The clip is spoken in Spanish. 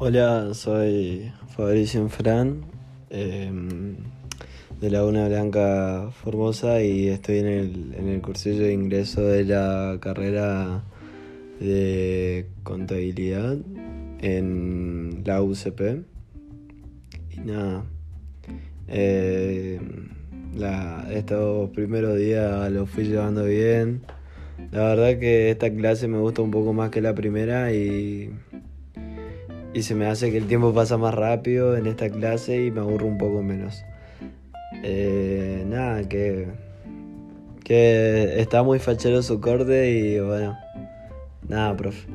Hola, soy Fabricio Fran, em, de Laguna Blanca Formosa y estoy en el, en el cursillo de ingreso de la carrera de contabilidad en la UCP. Y nada, em, estos primeros días los fui llevando bien. La verdad que esta clase me gusta un poco más que la primera y y se me hace que el tiempo pasa más rápido en esta clase y me aburro un poco menos. Eh, nada, que, que está muy fachero su corte y bueno, nada, profe.